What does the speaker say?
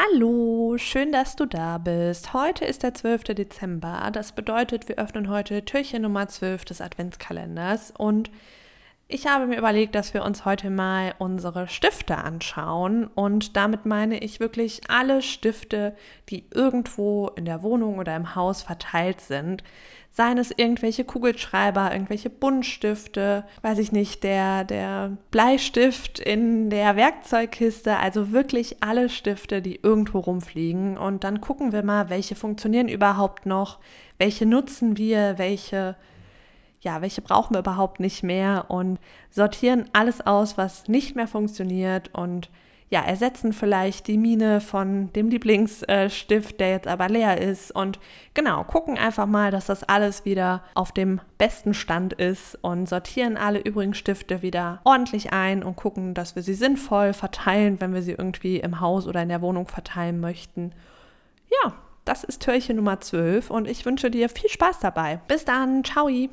Hallo, schön, dass du da bist. Heute ist der 12. Dezember. Das bedeutet, wir öffnen heute Türchen Nummer 12 des Adventskalenders und ich habe mir überlegt, dass wir uns heute mal unsere Stifte anschauen und damit meine ich wirklich alle Stifte, die irgendwo in der Wohnung oder im Haus verteilt sind. Seien es irgendwelche Kugelschreiber, irgendwelche Buntstifte, weiß ich nicht, der, der Bleistift in der Werkzeugkiste, also wirklich alle Stifte, die irgendwo rumfliegen. Und dann gucken wir mal, welche funktionieren überhaupt noch, welche nutzen wir, welche ja, welche brauchen wir überhaupt nicht mehr und sortieren alles aus, was nicht mehr funktioniert und ja, ersetzen vielleicht die Mine von dem Lieblingsstift, der jetzt aber leer ist und genau, gucken einfach mal, dass das alles wieder auf dem besten Stand ist und sortieren alle übrigen Stifte wieder ordentlich ein und gucken, dass wir sie sinnvoll verteilen, wenn wir sie irgendwie im Haus oder in der Wohnung verteilen möchten. Ja, das ist Türchen Nummer 12 und ich wünsche dir viel Spaß dabei. Bis dann, ciao!